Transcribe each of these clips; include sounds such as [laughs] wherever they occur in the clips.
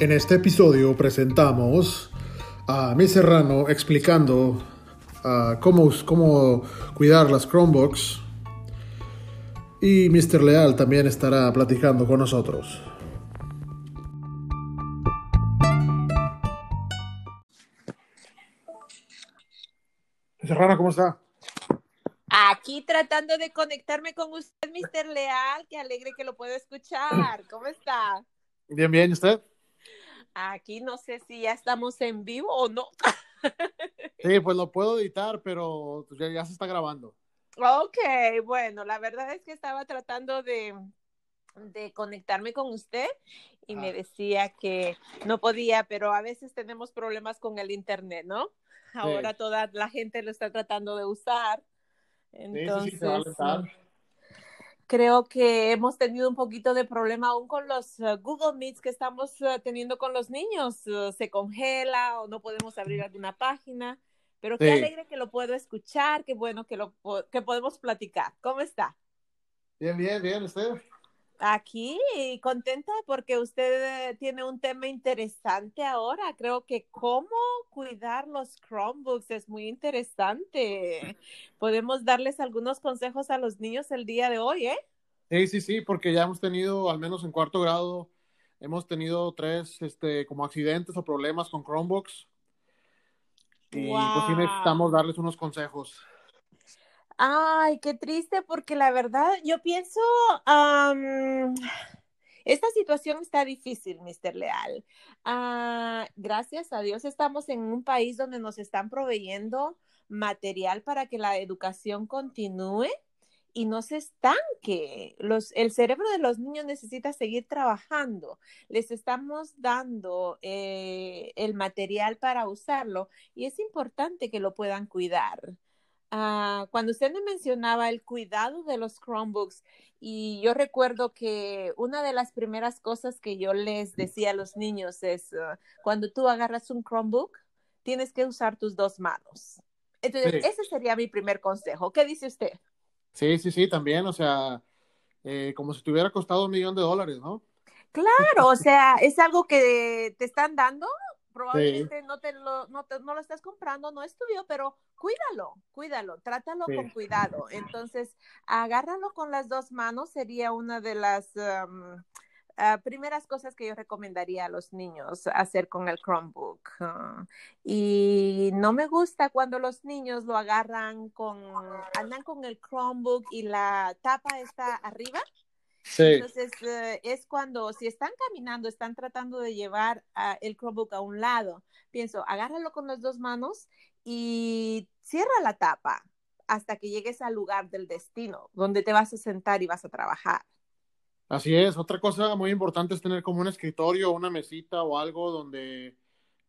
En este episodio presentamos a Miss Serrano explicando ah, cómo, cómo cuidar las Chromebooks y Mr. Leal también estará platicando con nosotros. Serrano, ¿cómo está? Aquí tratando de conectarme con usted, Mr. Leal. Qué alegre que lo puedo escuchar. ¿Cómo está? Bien, bien, ¿y usted? Aquí no sé si ya estamos en vivo o no. [laughs] Sí, pues lo puedo editar, pero ya, ya se está grabando. Ok, bueno, la verdad es que estaba tratando de, de conectarme con usted y me decía que no podía, pero a veces tenemos problemas con el internet, ¿no? Ahora toda la gente lo está tratando de usar. Sí, sí, Entonces, sí, se va a alentar. Creo que hemos tenido un poquito de problema aún con los uh, Google Meets que estamos uh, teniendo con los niños. Uh, se congela o no podemos abrir alguna página. Pero qué Sí. alegre que lo puedo escuchar, qué bueno que lo que podemos platicar. ¿Cómo está? Bien, bien, bien, ¿usted? Aquí contenta porque usted tiene un tema interesante ahora. Creo que cómo cuidar los Chromebooks es muy interesante. Podemos darles algunos consejos a los niños el día de hoy, ¿eh? Sí, sí, sí, porque ya hemos tenido, al menos en cuarto grado, hemos tenido tres, este, como accidentes o problemas con Chromebooks. Y pues sí necesitamos darles unos consejos. Ay, qué triste porque la verdad yo pienso, am, esta situación está difícil, Mr. Leal. Ah, gracias a Dios estamos en un país donde nos están proveyendo material para que la educación continúe y no se estanque. Los, el cerebro de los niños necesita seguir trabajando. Les estamos dando eh, el material para usarlo y es importante que lo puedan cuidar. Ah, cuando usted me mencionaba el cuidado de los Chromebooks, y yo recuerdo que una de las primeras cosas que yo les decía a los niños es, ah, cuando tú agarras un Chromebook, tienes que usar tus dos manos. Entonces, Sí. ese sería mi primer consejo. ¿Qué dice usted? Sí, sí, sí, también, o sea, eh, como si te hubiera costado un millón de dólares, ¿no? Claro, o sea, es algo que te están dando, probablemente no te lo, no te- no lo estás comprando, no es tuyo, pero cuídalo, cuídalo, trátalo Sí. con cuidado. Entonces, agárralo con las dos manos sería una de las um, ah, primeras cosas que yo recomendaría a los niños hacer con el Chromebook. Ah, y no me gusta cuando los niños lo agarran con, andan con el Chromebook y la tapa está arriba. Sí, Entonces, eh, es cuando, si están caminando, están tratando de llevar el Chromebook a un lado, pienso, agárralo con las dos manos y cierra la tapa hasta que llegues al lugar del destino, donde te vas a sentar y vas a trabajar. así es. Otra cosa muy importante es tener como un escritorio, una mesita o algo donde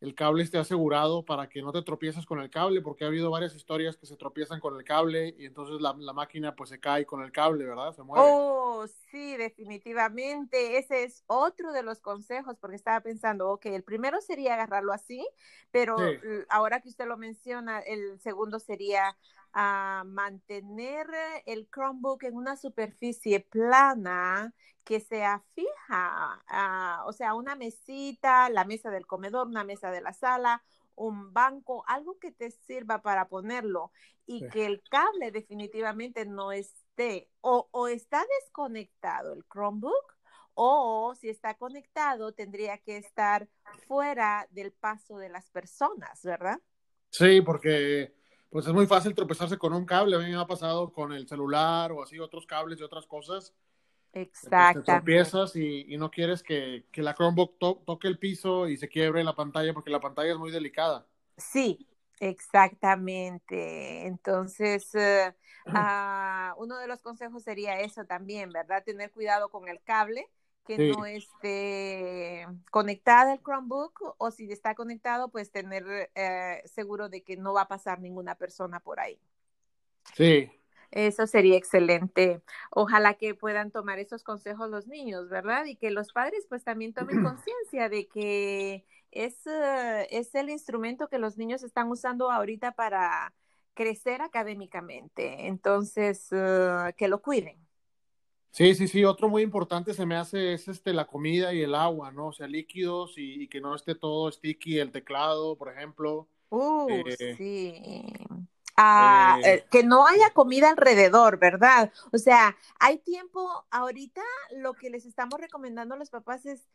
el cable esté asegurado para que no te tropieces con el cable, porque ha habido varias historias que se tropiezan con el cable y entonces la, la máquina pues se cae con el cable, ¿verdad? Se mueve. Oh, sí, definitivamente. Ese es otro de los consejos, porque estaba pensando, ok, el primero sería agarrarlo así, pero Sí. ahora que usted lo menciona, el segundo sería ah, mantener el Chromebook en una superficie plana que sea fija, ah, o sea, una mesita, la mesa del comedor, una mesa de la sala, un banco, algo que te sirva para ponerlo y Sí. que el cable definitivamente no esté o, o está desconectado el Chromebook o si está conectado tendría que estar fuera del paso de las personas, ¿verdad? Sí, porque pues es muy fácil tropezarse con un cable. A mí me ha pasado con el celular o así otros cables y otras cosas. Pues, te tropiezas y, y no quieres que, que la Chromebook to- toque el piso y se quiebre la pantalla porque la pantalla es muy delicada. Sí, exactamente. Entonces, eh, [clears throat] ah, uno de los consejos sería eso también, ¿verdad? Tener cuidado con el cable, que Sí. no esté conectada el Chromebook o si está conectado, pues tener eh, seguro de que no va a pasar ninguna persona por ahí. Sí, Eso sería excelente. Ojalá que puedan tomar esos consejos los niños, ¿verdad? Y que los padres pues también tomen [clears throat] conciencia de que es, eh, es el instrumento que los niños están usando ahorita para crecer académicamente. Entonces, eh, que lo cuiden. Sí, sí, sí, otro muy importante se me hace es este la comida y el agua, ¿no? O sea, líquidos y, y que no esté todo sticky el teclado, por ejemplo. Uh, Eh, sí. Ah, eh, eh, que no haya comida alrededor, ¿verdad? O sea, hay tiempo, ahorita lo que les estamos recomendando a los papás es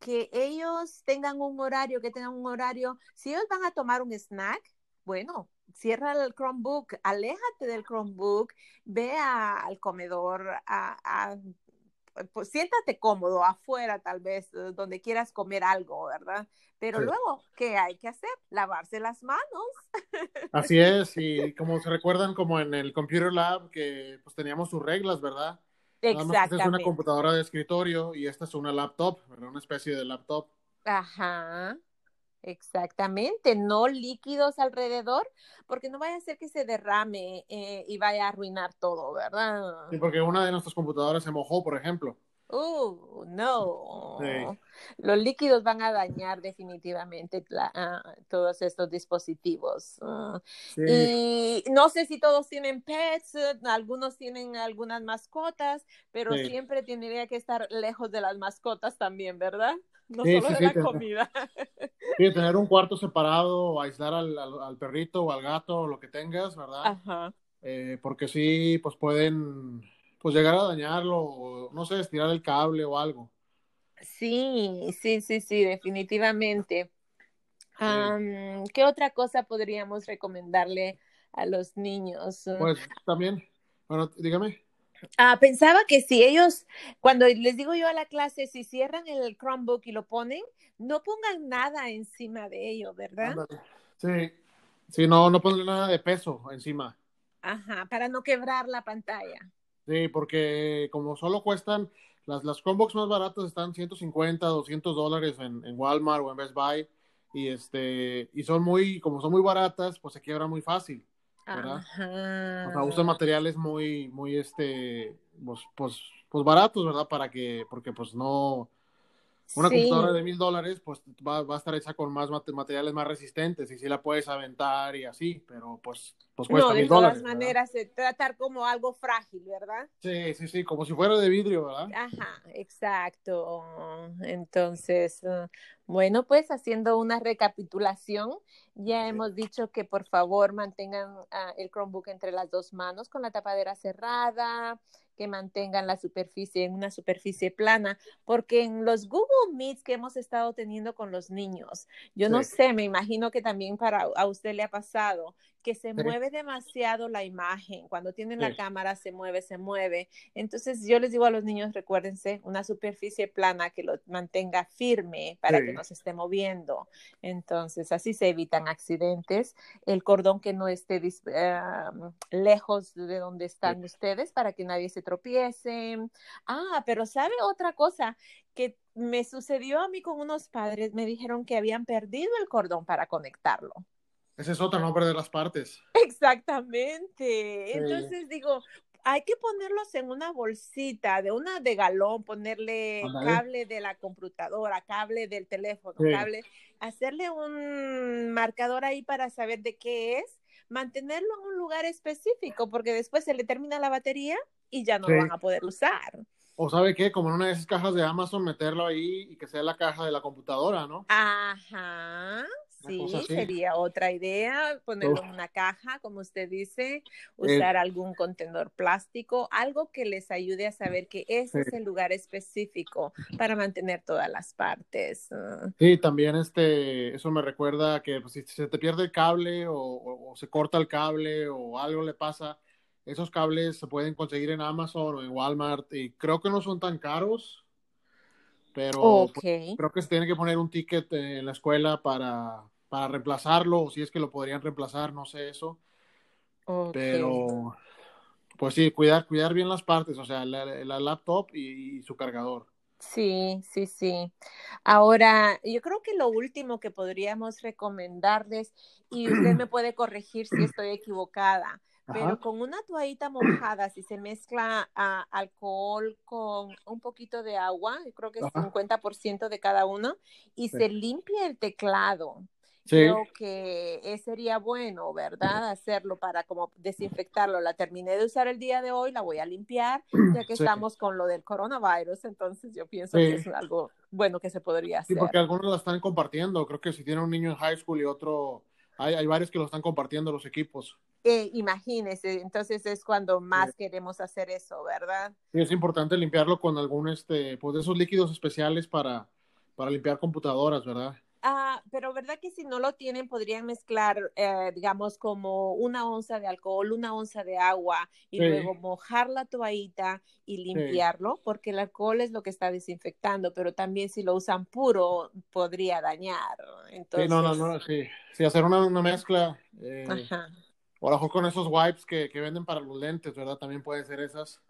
que ellos tengan un horario, que tengan un horario. Si ellos van a tomar un snack, bueno, cierra el Chromebook, aléjate del Chromebook, ve a- al comedor, a, a- pues siéntate cómodo afuera tal vez, eh, donde quieras comer algo, ¿verdad? Pero sí. luego, ¿qué hay que hacer? Lavarse las manos. [laughs] Así es, y como se recuerdan como en el Computer Lab que pues teníamos sus reglas, ¿verdad? Nada más que esta es una Exactamente. computadora de escritorio y esta es una laptop, ¿verdad? Una especie de laptop. Ajá. Exactamente, no líquidos alrededor, porque no vaya a ser que se derrame eh, y vaya a arruinar todo, ¿verdad? Sí, porque una de nuestras computadoras se mojó, por ejemplo. Uh, no. Sí. Los líquidos van a dañar definitivamente la- ah, todos estos dispositivos. Ah, Sí, y no sé si todos tienen pets, algunos tienen algunas mascotas, pero sí. siempre tendría que estar lejos de las mascotas también, ¿verdad? No Sí, solo sí, de sí, la comida. [laughs] Sí, tener un cuarto separado o aislar al, al- al perrito o al gato o lo que tengas, ¿verdad? Ajá. Eh, porque sí, pues pueden pues llegar a dañarlo o no sé, estirar el cable o algo. Sí, sí, sí, sí, definitivamente. ¿qué otra cosa podríamos recomendarle a los niños? Pues también, bueno, dígame. Ah, pensaba que si ellos, cuando les digo yo a la clase, si cierran el Chromebook y lo ponen, no pongan nada encima de ello, ¿verdad? Sí, sí, no, no ponerle nada de peso encima. Ajá, para no quebrar la pantalla. Sí, porque como solo cuestan, las, las Chromebooks más baratas están 150, 200 dólares en, en Walmart o en Best Buy. Y este, y son muy, como son muy baratas, pues se quiebra muy fácil, ¿verdad? O sea, Ajá. usan materiales muy, muy, este, pues, pues, pues baratos, ¿verdad? Para que, porque pues no, una Sí. computadora de mil dólares, pues va, va a estar hecha con más mate- materiales más resistentes y sí la puedes aventar y así, pero pues, pues cuesta No, de todas dólares, ¿verdad? maneras, se tratar como algo frágil, ¿verdad? Sí, sí, sí, como si fuera de vidrio, ¿verdad? Ajá, exacto. Entonces, eh, bueno, pues haciendo una recapitulación, ya Sí. hemos dicho que por favor mantengan ah, el Chromebook entre las dos manos con la tapadera cerrada, que mantengan la superficie en una superficie plana, porque en los Google Meets que hemos estado teniendo con los niños, yo no Sí. sé, me imagino que también para a usted le ha pasado que se Sí. mueve demasiado la imagen, cuando tienen la Sí. cámara se mueve, se mueve. Entonces yo les digo a los niños, recuérdense, una superficie plana que lo mantenga firme para que no se esté moviendo. Entonces así se evitan accidentes. El cordón que no esté ah, lejos de donde están ustedes para que nadie se tropiece. Ah, pero ¿sabe otra cosa? que me sucedió a mí con unos padres, me dijeron que habían perdido el cordón para conectarlo. Ese es otro nombre de las partes. [laughs] Exactamente. Sí. Entonces digo, hay que ponerlos en una bolsita, de una de galón, ponerle cable de la computadora, cable del teléfono, Sí. cable, hacerle un marcador ahí para saber de qué es, mantenerlo en un lugar específico, porque después se le termina la batería y ya no Sí. lo van a poder usar. O sabe qué, como en una de esas cajas de Amazon, meterlo ahí y que sea la caja de la computadora, ¿no? Ajá, sí, sería otra idea, ponerlo Uf. en una caja, como usted dice, Eh, usar algún contenedor plástico, algo que les ayude a saber que ese es el lugar específico para mantener todas las partes. Ah, Sí, también este, eso me recuerda que pues, si se te pierde el cable o, o- o se corta el cable o algo le pasa, esos cables se pueden conseguir en Amazon o en Walmart y creo que no son tan caros, pero pues, creo que se tiene que poner un ticket en la escuela para, para reemplazarlo o si es que lo podrían reemplazar, no sé eso, pero pues sí, cuidar, cuidar bien las partes, o sea, la, la laptop y, y su cargador. Sí, sí, sí. Ahora, yo creo que lo último que podríamos recomendarles, y usted me [clears throat] puede corregir si estoy equivocada, pero con una toallita mojada, si se mezcla alcohol con un poquito de agua, yo creo que es Ajá. 50% de cada uno, y Sí. se limpia el teclado creo que sería bueno, ¿verdad? Hacerlo para como desinfectarlo. La terminé de usar el día de hoy, la voy a limpiar, [clears throat] ya que estamos con lo del coronavirus, entonces yo pienso que es algo bueno que se podría hacer. Sí, porque algunos la están compartiendo, creo que si tiene un niño en high school y otro, hay, hay varios que lo están compartiendo los equipos. Eh, imagínese, entonces es cuando más queremos hacer eso, ¿verdad? Sí, es importante limpiarlo con algún, este, pues de esos líquidos especiales para, para limpiar computadoras, ¿verdad? Ah, pero verdad que si no lo tienen, podrían mezclar, eh, digamos, como una onza de alcohol, una onza de agua y luego mojar la toallita y limpiarlo, porque el alcohol es lo que está desinfectando, pero también si lo usan puro podría dañar. Entonces... Sí, no, no, no, sí. Sí, hacer una, una mezcla. Eh, Ajá. O a con esos wipes que, que, venden para los lentes, ¿verdad? También pueden ser esas.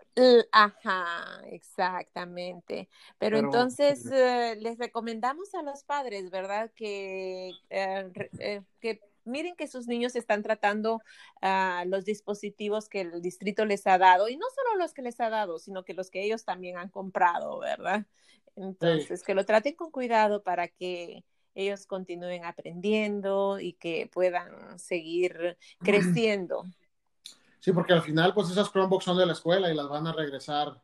Ajá, exactamente. Pero, entonces eh, les recomendamos a los padres, ¿verdad? Que, eh, eh, que miren que sus niños están tratando uh, los dispositivos que el distrito les ha dado, y no solo los que les ha dado, sino que los que ellos también han comprado, ¿verdad? Entonces, que lo traten con cuidado para que ellos continúen aprendiendo y que puedan seguir creciendo. Sí, porque al final, pues esas Chromebooks son de la escuela y las van a regresar.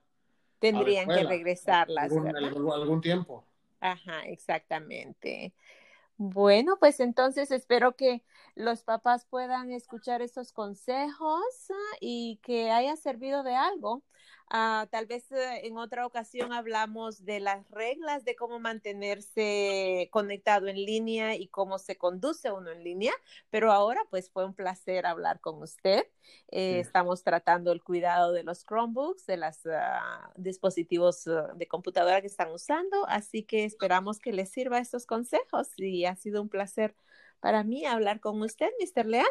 Tendrían que regresarlas. Algún, algún tiempo. Ajá, exactamente. Bueno, pues entonces espero que los papás puedan escuchar estos consejos y que haya servido de algo. Uh, tal vez eh, en otra ocasión hablamos de las reglas de cómo mantenerse conectado en línea y cómo se conduce uno en línea, pero ahora pues fue un placer hablar con usted. Eh, estamos tratando el cuidado de los Chromebooks, de los uh, dispositivos uh, de computadora que están usando, así que esperamos que les sirva estos consejos y ha sido un placer para mí hablar con usted, Mr. Leal.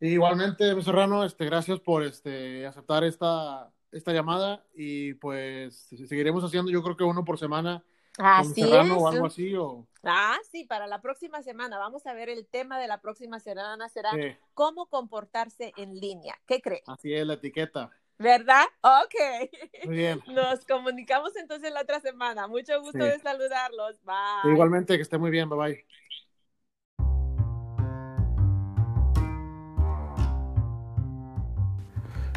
Igualmente, Mr. Serrano, este, gracias por este, aceptar esta esta llamada y pues seguiremos haciendo yo creo que uno por semana. Así es. o algo así o... Ah, sí, para la próxima semana. Vamos a ver el tema de la próxima semana será cómo comportarse en línea. ¿Qué cree? Así es, la etiqueta. ¿Verdad? Ok. Muy bien. [laughs] Nos comunicamos entonces la otra semana. Mucho gusto de saludarlos. Bye. Igualmente, que esté muy bien. Bye bye.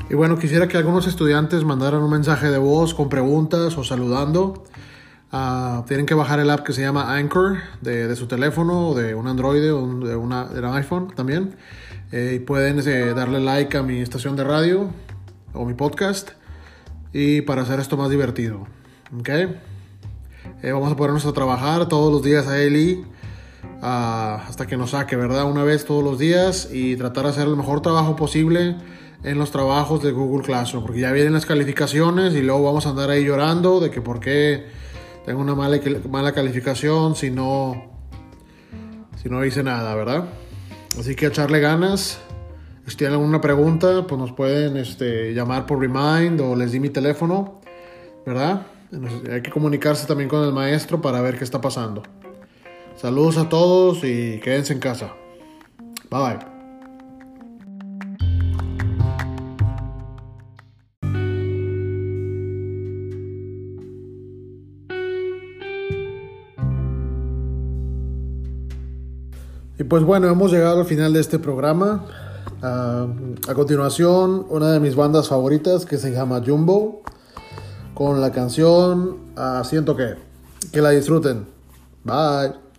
Y bueno, quisiera que algunos estudiantes mandaran un mensaje de voz con preguntas o saludando. Uh, tienen que bajar el app que se llama Anchor de, su teléfono o de un Android o de, una, de un iPhone también. Eh, y pueden eh, darle like a mi estación de radio o mi podcast. Y para hacer esto más divertido. ¿Ok? Eh, vamos a ponernos a trabajar todos los días a Eli. Uh, hasta que nos saque, ¿verdad? Una vez todos los días y tratar de hacer el mejor trabajo posible en los trabajos de Google Classroom, porque ya vienen las calificaciones y luego vamos a andar ahí llorando de que por qué tengo una mala, mala calificación si no, si no hice nada, ¿verdad? Así que echarle ganas. Si tienen alguna pregunta, pues nos pueden este, llamar por Remind o les di mi teléfono, ¿verdad? Hay que comunicarse también con el maestro para ver qué está pasando. Saludos a todos y quédense en casa. Bye bye. Y pues bueno, hemos llegado al final de este programa. Ah, a continuación, una de mis bandas favoritas que se llama Jumbo, con la canción uh, Siento que. Que la disfruten. Bye.